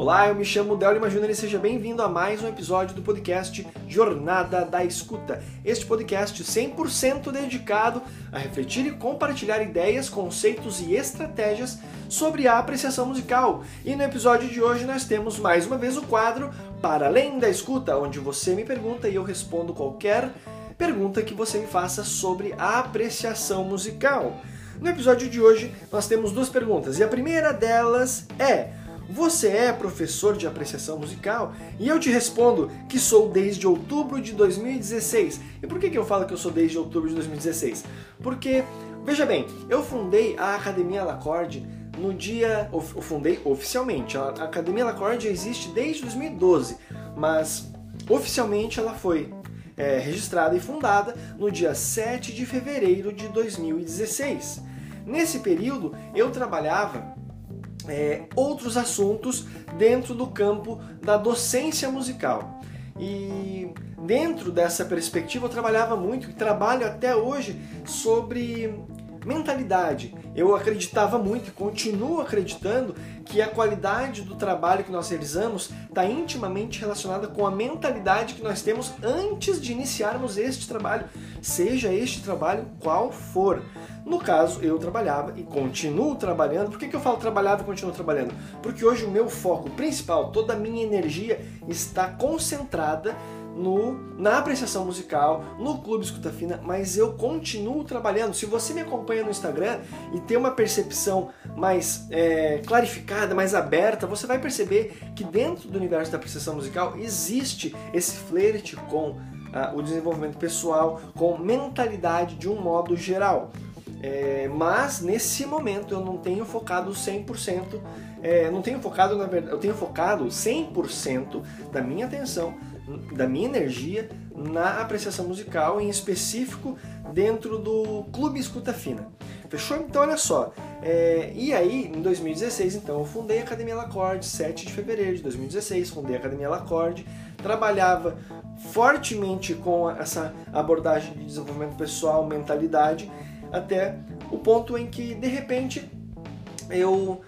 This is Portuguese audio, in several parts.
Olá, eu me chamo Del Lima Júnior e seja bem-vindo a mais um episódio do podcast Jornada da Escuta. Este podcast 100% dedicado a refletir e compartilhar ideias, conceitos e estratégias sobre a apreciação musical. E no episódio de hoje nós temos mais uma vez o quadro Para Além da Escuta, onde você me pergunta e eu respondo qualquer pergunta que você me faça sobre a apreciação musical. No episódio de hoje nós temos duas perguntas e a primeira delas é você é professor de apreciação musical? E eu te respondo que sou desde outubro de 2016. E por que, que eu falo que eu sou desde outubro de 2016? Porque, veja bem, eu fundei a Academia Lacorde no dia. Eu fundei oficialmente. A Academia Lacorde existe desde 2012, mas oficialmente ela foi é, registrada e fundada no dia 7 de fevereiro de 2016. Nesse período eu trabalhava é, outros assuntos dentro do campo da docência musical. E dentro dessa perspectiva eu trabalhava muito e trabalho até hoje sobre mentalidade. Eu acreditava muito e continuo acreditando que a qualidade do trabalho que nós realizamos está intimamente relacionada com a mentalidade que nós temos antes de iniciarmos este trabalho, seja este trabalho qual for. No caso, eu trabalhava e continuo trabalhando. Por que, que eu falo trabalhava e continuo trabalhando? Porque hoje o meu foco principal, toda a minha energia está concentrada no, na apreciação musical, no Clube Escuta Fina, mas eu continuo trabalhando. Se você me acompanha no Instagram e tem uma percepção mais é, clarificada, mais aberta, você vai perceber que dentro do universo da apreciação musical existe esse flerte com ah, o desenvolvimento pessoal, com mentalidade de um modo geral. É, mas nesse momento eu não tenho focado 100%, é, não tenho focado na verdade, eu tenho focado 100% da minha atenção da minha energia na apreciação musical, em específico dentro do Clube Escuta Fina. Fechou? Então olha só. É, e aí, em 2016, então, eu fundei a Academia Lacorde, 7 de fevereiro de 2016, fundei a Academia Lacorde, trabalhava fortemente com essa abordagem de desenvolvimento pessoal, mentalidade, até o ponto em que, de repente, eu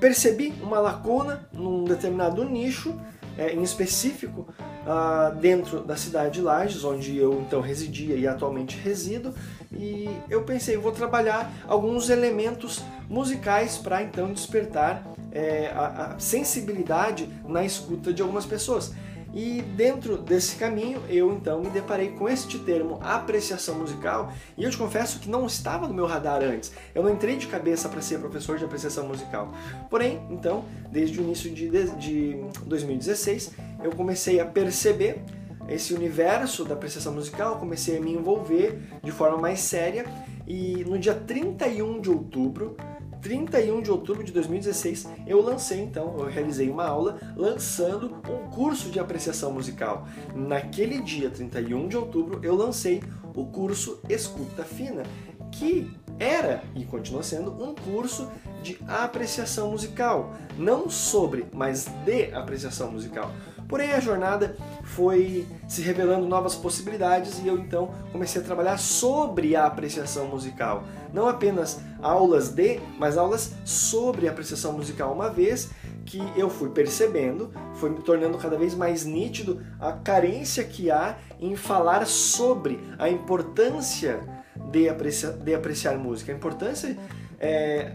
percebi uma lacuna num determinado nicho é, em específico uh, dentro da cidade de Lages, onde eu então residia e atualmente resido, e eu pensei, vou trabalhar alguns elementos musicais para então despertar é, a, a sensibilidade na escuta de algumas pessoas. E dentro desse caminho, eu então me deparei com este termo apreciação musical, e eu te confesso que não estava no meu radar antes. Eu não entrei de cabeça para ser professor de apreciação musical. Porém, então, desde o início de, de 2016, eu comecei a perceber esse universo da apreciação musical, comecei a me envolver de forma mais séria, e no dia 31 de outubro 31 de outubro de 2016, eu lancei então, eu realizei uma aula lançando um curso de apreciação musical. Naquele dia, 31 de outubro, eu lancei o curso Escuta Fina, que era e continua sendo um curso de apreciação musical, não sobre, mas de apreciação musical. Porém, a jornada foi se revelando novas possibilidades e eu então comecei a trabalhar sobre a apreciação musical. Não apenas aulas de, mas aulas sobre a apreciação musical, uma vez que eu fui percebendo, foi me tornando cada vez mais nítido a carência que há em falar sobre a importância de apreciar, de apreciar música, a importância é,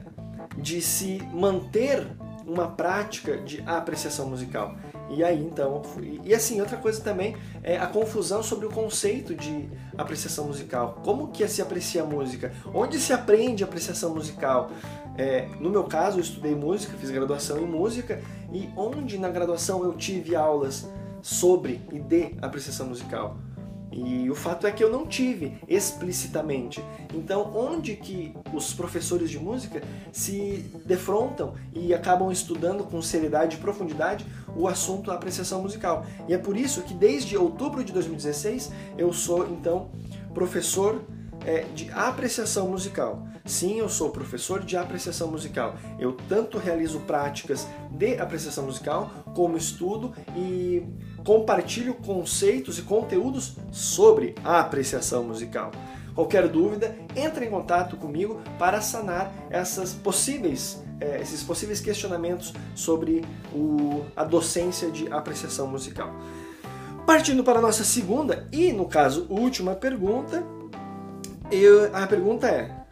de se manter uma prática de apreciação musical. E aí então, fui... e assim, outra coisa também é a confusão sobre o conceito de apreciação musical. Como que se aprecia a música? Onde se aprende apreciação musical? É, no meu caso, eu estudei música, fiz graduação em música, e onde na graduação eu tive aulas sobre e de apreciação musical? E o fato é que eu não tive explicitamente. Então, onde que os professores de música se defrontam e acabam estudando com seriedade e profundidade o assunto da apreciação musical. E é por isso que desde outubro de 2016 eu sou então professor é, de apreciação musical. Sim, eu sou professor de apreciação musical. Eu tanto realizo práticas de apreciação musical como estudo e compartilho conceitos e conteúdos sobre a apreciação musical. Qualquer dúvida, entre em contato comigo para sanar essas possíveis, é, esses possíveis questionamentos sobre o, a docência de apreciação musical. Partindo para a nossa segunda e, no caso, última pergunta, eu, a pergunta é: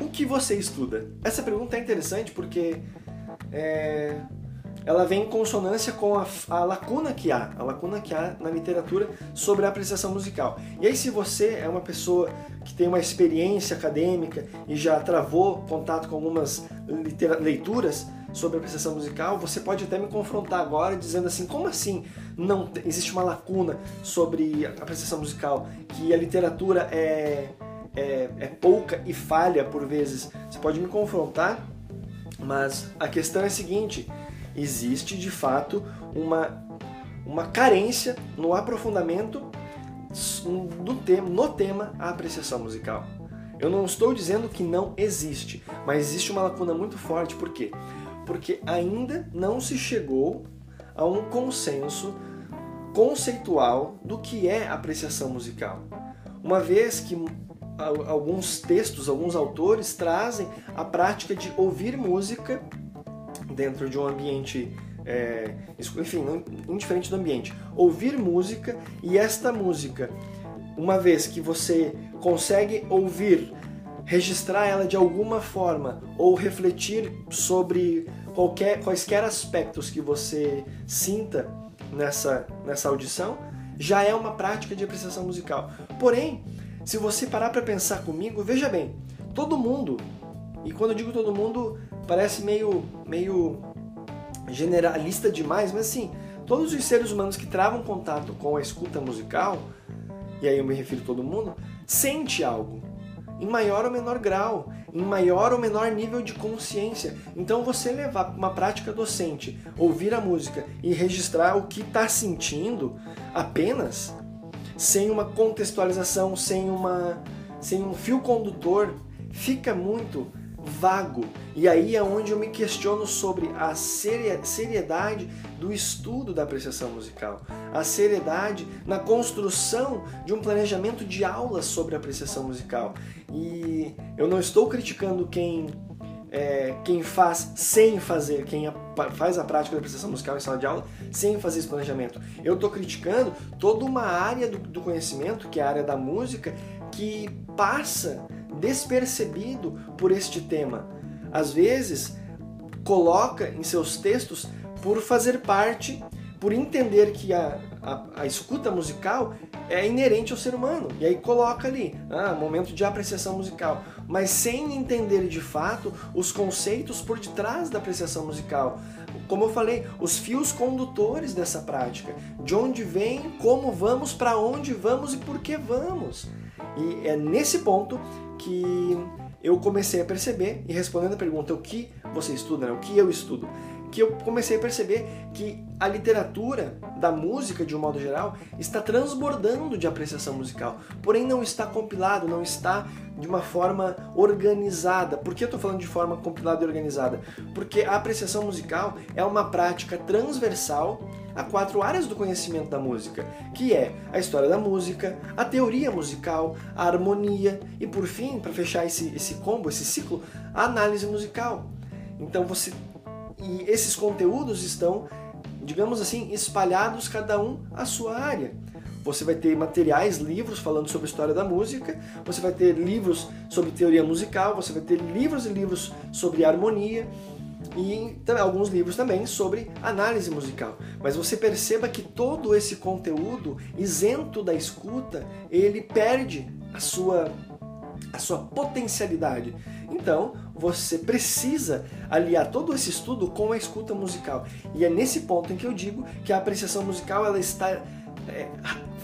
o que você estuda? Essa pergunta é interessante porque é, ela vem em consonância com a, a, lacuna que há, a lacuna que há na literatura sobre a apreciação musical. E aí, se você é uma pessoa que tem uma experiência acadêmica e já travou contato com algumas leituras sobre a apreciação musical, você pode até me confrontar agora dizendo assim, como assim não existe uma lacuna sobre a apreciação musical, que a literatura é, é, é pouca e falha por vezes. Você pode me confrontar, mas a questão é a seguinte, existe de fato uma, uma carência no aprofundamento do tema, no tema a apreciação musical. Eu não estou dizendo que não existe, mas existe uma lacuna muito forte. Por quê? Porque ainda não se chegou a um consenso conceitual do que é apreciação musical. Uma vez que alguns textos, alguns autores trazem a prática de ouvir música dentro de um ambiente, é, enfim, indiferente do ambiente. Ouvir música e esta música, uma vez que você consegue ouvir, registrar ela de alguma forma ou refletir sobre qualquer, quaisquer aspectos que você sinta nessa, nessa audição, já é uma prática de apreciação musical. Porém, se você parar para pensar comigo, veja bem, todo mundo, e quando eu digo todo mundo, parece meio, meio generalista demais, mas assim, todos os seres humanos que travam contato com a escuta musical, e aí eu me refiro a todo mundo, sente algo, em maior ou menor grau, em maior ou menor nível de consciência. Então você levar uma prática docente, ouvir a música e registrar o que está sentindo apenas, sem uma contextualização, sem, uma, sem um fio condutor, fica muito vago. E aí é onde eu me questiono sobre a seriedade do estudo da apreciação musical, a seriedade na construção de um planejamento de aulas sobre apreciação musical. E eu não estou criticando quem é, quem faz sem fazer, quem faz a prática da apreciação musical em sala de aula sem fazer esse planejamento. Eu estou criticando toda uma área do, do conhecimento, que é a área da música, que passa despercebido por este tema. Às vezes, coloca em seus textos por fazer parte, por entender que a, a, a, escuta musical é inerente ao ser humano. E aí coloca ali, ah, momento de apreciação musical. Mas sem entender de fato os conceitos por detrás da apreciação musical. Como eu falei, os fios condutores dessa prática. De onde vem, como vamos, para onde vamos e por que vamos. E é nesse ponto que eu comecei a perceber, e respondendo a pergunta o que você estuda, né? o que eu estudo, que eu comecei a perceber que a literatura da música, de um modo geral, está transbordando de apreciação musical, porém não está compilado, não está de uma forma organizada. Por que eu estou falando de forma compilada e organizada? Porque a apreciação musical é uma prática transversal a quatro áreas do conhecimento da música, que é a história da música, a teoria musical, a harmonia e, por fim, para fechar esse, esse combo, esse ciclo, a análise musical. Então você e esses conteúdos estão, digamos assim, espalhados cada um à sua área. Você vai ter materiais, livros falando sobre história da música, você vai ter livros sobre teoria musical, você vai ter livros e livros sobre harmonia e alguns livros também sobre análise musical. Mas você perceba que todo esse conteúdo isento da escuta, ele perde a sua a sua potencialidade. Então, você precisa aliar todo esse estudo com a escuta musical. E é nesse ponto em que eu digo que a apreciação musical ela está é,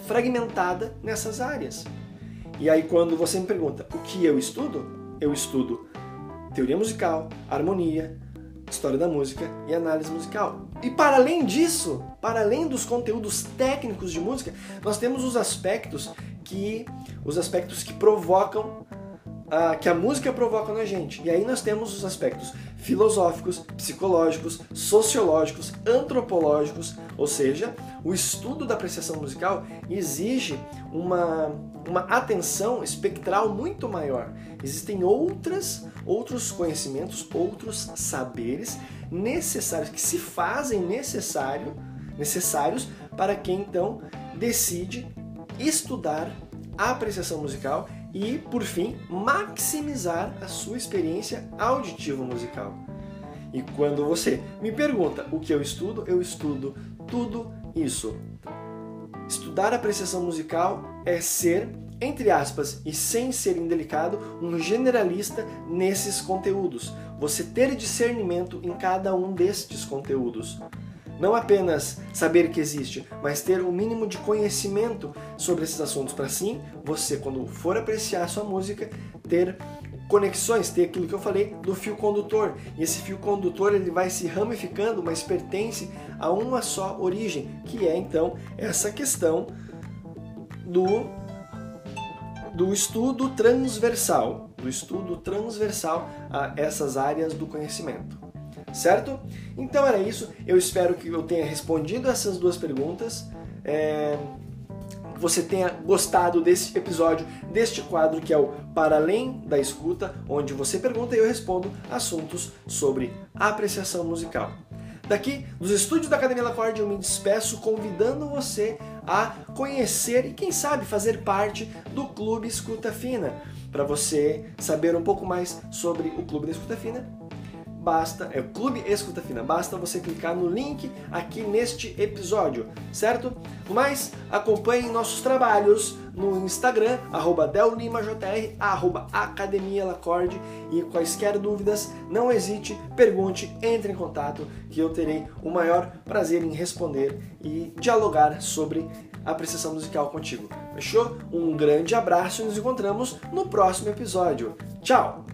fragmentada nessas áreas. E aí, quando você me pergunta o que eu estudo, eu estudo teoria musical, harmonia, história da música e análise musical. E para além disso, para além dos conteúdos técnicos de música, nós temos os aspectos que os aspectos que provocam que a música provoca na gente. E aí nós temos os aspectos filosóficos, psicológicos, sociológicos, antropológicos, ou seja, o estudo da apreciação musical exige uma, uma atenção espectral muito maior. Existem outras, outros conhecimentos, outros saberes necessários que se fazem necessário, necessários para quem então decide estudar a apreciação musical e, por fim, maximizar a sua experiência auditiva musical. E quando você me pergunta o que eu estudo, eu estudo tudo isso. Estudar apreciação musical é ser, entre aspas, e sem ser indelicado, um generalista nesses conteúdos. Você ter discernimento em cada um destes conteúdos. Não apenas saber que existe, mas ter o um mínimo de conhecimento sobre esses assuntos para sim, você quando for apreciar sua música, ter conexões, ter aquilo que eu falei do fio condutor. E esse fio condutor ele vai se ramificando, mas pertence a uma só origem, que é então essa questão do do estudo transversal, do estudo transversal a essas áreas do conhecimento certo? Então era isso. Eu espero que eu tenha respondido essas duas perguntas. É... Você tenha gostado desse episódio, deste quadro que é o Para Além da Escuta, onde você pergunta e eu respondo assuntos sobre apreciação musical. Daqui, dos estúdios da Academia Lacorde, eu me despeço convidando você a conhecer e, quem sabe, fazer parte do Clube Escuta Fina. Para você saber um pouco mais sobre o Clube da Escuta Fina, basta, é o Clube Escuta Fina, basta você clicar no link aqui neste episódio, certo? Mas acompanhe nossos trabalhos no Instagram, arroba DelLimaJR, arroba Academia Lacorde e quaisquer dúvidas, não hesite, pergunte, entre em contato que eu terei o maior prazer em responder e dialogar sobre apreciação musical contigo. Fechou? Um grande abraço e nos encontramos no próximo episódio. Tchau!